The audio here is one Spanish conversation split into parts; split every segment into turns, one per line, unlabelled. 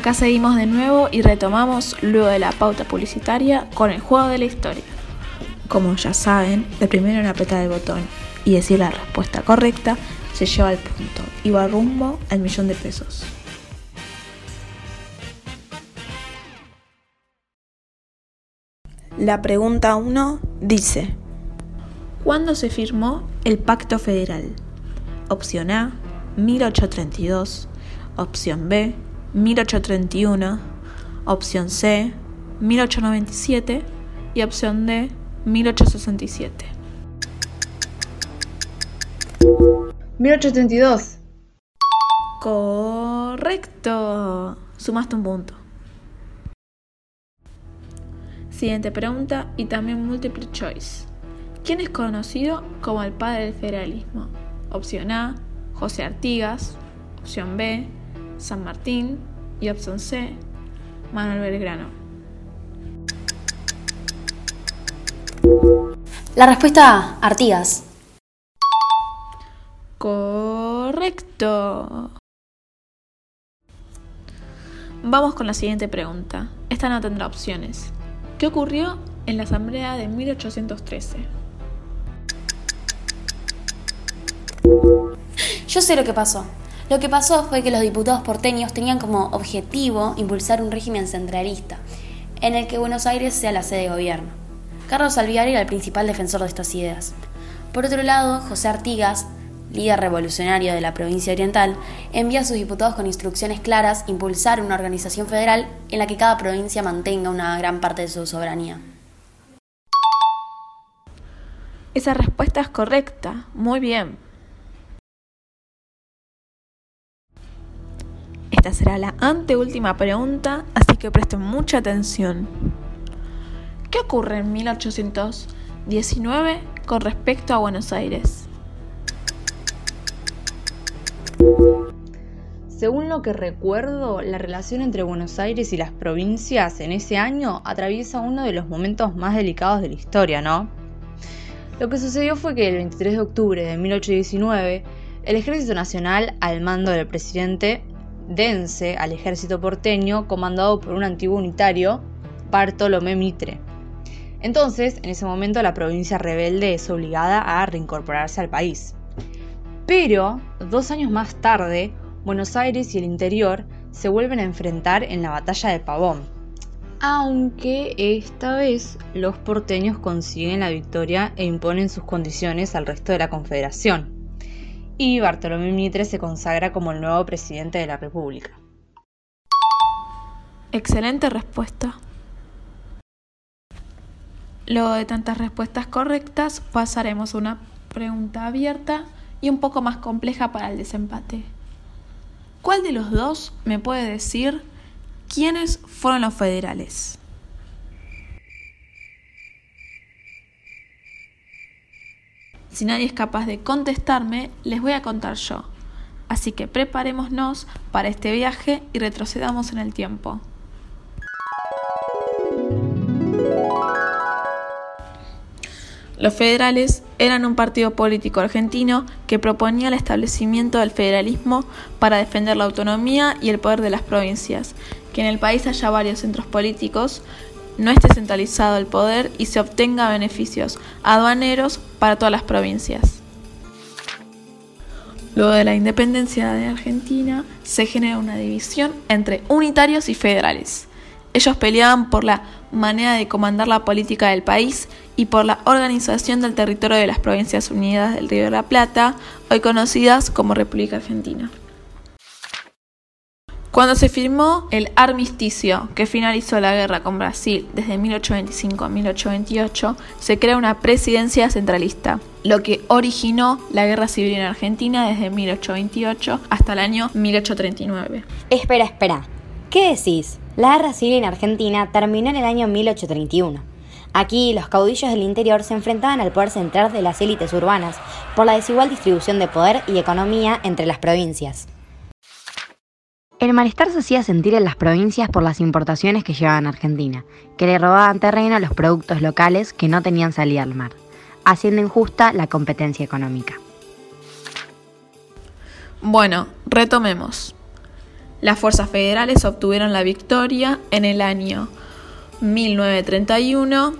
Acá seguimos de nuevo y retomamos luego de la pauta publicitaria con el juego de la historia. Como ya saben, el primero en apretar el botón y decir la respuesta correcta se lleva el punto y va rumbo al millón de pesos. La pregunta 1 dice, ¿cuándo se firmó el Pacto Federal? Opción A, 1832. Opción B, 1831, opción C, 1897 y opción D, 1867.
1832.
Correcto. Sumaste un punto. Siguiente pregunta y también multiple choice. ¿Quién es conocido como el padre del federalismo? Opción A, José Artigas. Opción B, San Martín y opción C, Manuel Belgrano.
La respuesta A, Artigas.
Correcto. Vamos con la siguiente pregunta. Esta no tendrá opciones. ¿Qué ocurrió en la Asamblea de 1813?
Yo sé lo que pasó. Lo que pasó fue que los diputados porteños tenían como objetivo impulsar un régimen centralista, en el que Buenos Aires sea la sede de gobierno. Carlos Alviar era el principal defensor de estas ideas. Por otro lado, José Artigas, líder revolucionario de la provincia oriental, envía a sus diputados con instrucciones claras impulsar una organización federal en la que cada provincia mantenga una gran parte de su soberanía.
Esa respuesta es correcta. Muy bien. Esta será la anteúltima pregunta, así que presten mucha atención. ¿Qué ocurre en 1819 con respecto a Buenos Aires?
Según lo que recuerdo, la relación entre Buenos Aires y las provincias en ese año atraviesa uno de los momentos más delicados de la historia, ¿no? Lo que sucedió fue que el 23 de octubre de 1819, el Ejército Nacional, al mando del presidente dense al ejército porteño comandado por un antiguo unitario, Bartolomé Mitre. Entonces, en ese momento, la provincia rebelde es obligada a reincorporarse al país. Pero, dos años más tarde, Buenos Aires y el interior se vuelven a enfrentar en la batalla de Pavón. Aunque esta vez los porteños consiguen la victoria e imponen sus condiciones al resto de la Confederación y Bartolomé Mitre se consagra como el nuevo presidente de la República.
Excelente respuesta. Luego de tantas respuestas correctas, pasaremos a una pregunta abierta y un poco más compleja para el desempate. ¿Cuál de los dos me puede decir quiénes fueron los federales? Si nadie es capaz de contestarme, les voy a contar yo. Así que preparémonos para este viaje y retrocedamos en el tiempo. Los federales eran un partido político argentino que proponía el establecimiento del federalismo para defender la autonomía y el poder de las provincias, que en el país haya varios centros políticos, no esté centralizado el poder y se obtenga beneficios aduaneros para todas las provincias. Luego de la independencia de Argentina, se genera una división entre unitarios y federales. Ellos peleaban por la manera de comandar la política del país y por la organización del territorio de las Provincias Unidas del Río de la Plata, hoy conocidas como República Argentina. Cuando se firmó el armisticio que finalizó la guerra con Brasil desde 1825 a 1828, se crea una presidencia centralista, lo que originó la guerra civil en Argentina desde 1828 hasta el año 1839.
Espera, espera. ¿Qué decís? La guerra civil en Argentina terminó en el año 1831. Aquí los caudillos del interior se enfrentaban al poder central de las élites urbanas por la desigual distribución de poder y economía entre las provincias. El malestar se hacía sentir en las provincias por las importaciones que llevaban a Argentina, que le robaban terreno a los productos locales que no tenían salida al mar, haciendo injusta la competencia económica.
Bueno, retomemos. Las fuerzas federales obtuvieron la victoria en el año 1931,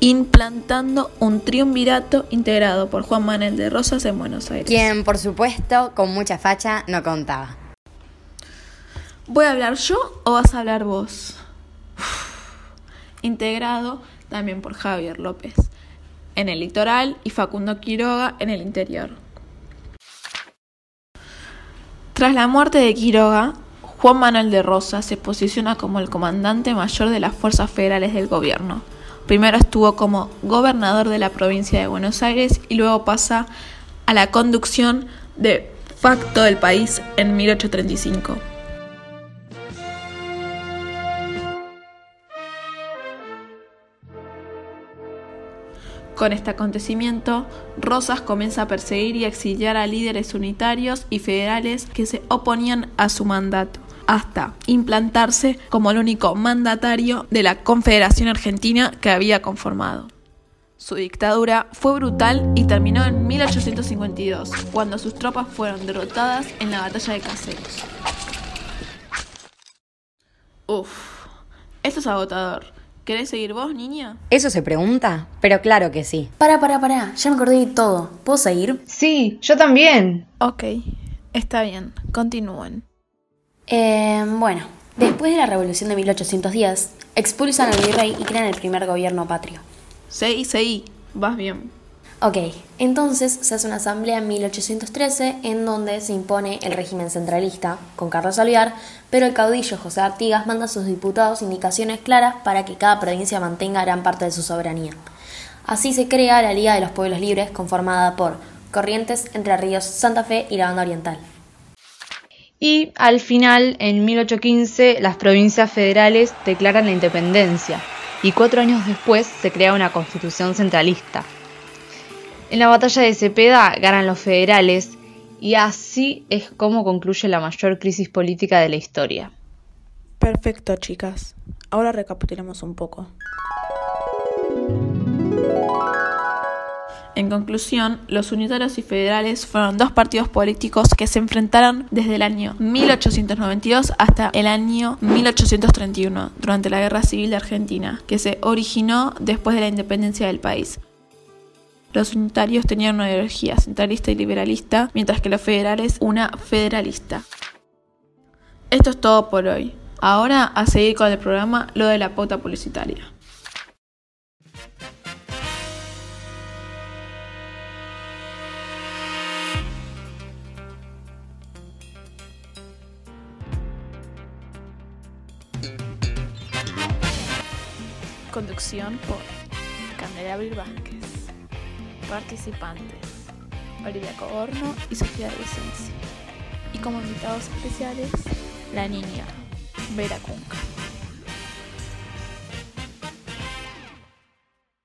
implantando un triunvirato integrado por Juan Manuel de Rosas en Buenos Aires.
Quien, por supuesto, con mucha facha no contaba.
¿Voy a hablar yo o vas a hablar vos? Integrado también por Javier López en el litoral y Facundo Quiroga en el interior. Tras la muerte de Quiroga, Juan Manuel de Rosas se posiciona como el comandante mayor de las fuerzas federales del gobierno. Primero estuvo como gobernador de la provincia de Buenos Aires y luego pasa a la conducción de facto del país en 1835. Con este acontecimiento, Rosas comienza a perseguir y exiliar a líderes unitarios y federales que se oponían a su mandato, hasta implantarse como el único mandatario de la Confederación Argentina que había conformado. Su dictadura fue brutal y terminó en 1852, cuando sus tropas fueron derrotadas en la batalla de Caseros. Uf, esto es agotador. ¿Querés seguir vos, niña?
¿Eso se pregunta? Pero claro que sí.
Para, para, para. Ya me acordé de todo. ¿Puedo seguir?
Sí, yo también.
Ok, está bien. Continúen.
Eh, bueno, después de la revolución de 1810, expulsan al virrey y crean el primer gobierno patrio.
Seguí, seguí. Vas bien.
Ok, entonces se hace una asamblea en 1813 en donde se impone el régimen centralista con Carlos Alvear, pero el caudillo José Artigas manda a sus diputados indicaciones claras para que cada provincia mantenga gran parte de su soberanía. Así se crea la Liga de los Pueblos Libres conformada por Corrientes, Entre Ríos, Santa Fe y la Banda Oriental.
Y al final, en 1815, las provincias federales declaran la independencia y cuatro años después se crea una constitución centralista. En la batalla de Cepeda ganan los federales y así es como concluye la mayor crisis política de la historia.
Perfecto, chicas. Ahora recapitulemos un poco. En conclusión, los unitarios y federales fueron dos partidos políticos que se enfrentaron desde el año 1892 hasta el año 1831, durante la Guerra Civil de Argentina, que se originó después de la independencia del país. Los unitarios tenían una ideología centralista y liberalista, mientras que los federales una federalista. Esto es todo por hoy. Ahora a seguir con el programa Lo de la pauta publicitaria. Conducción por Candela Abril Vázquez. Participantes: Olivia Coborno y Sofía Vicencio. Y como invitados especiales, la niña Vera Cunca.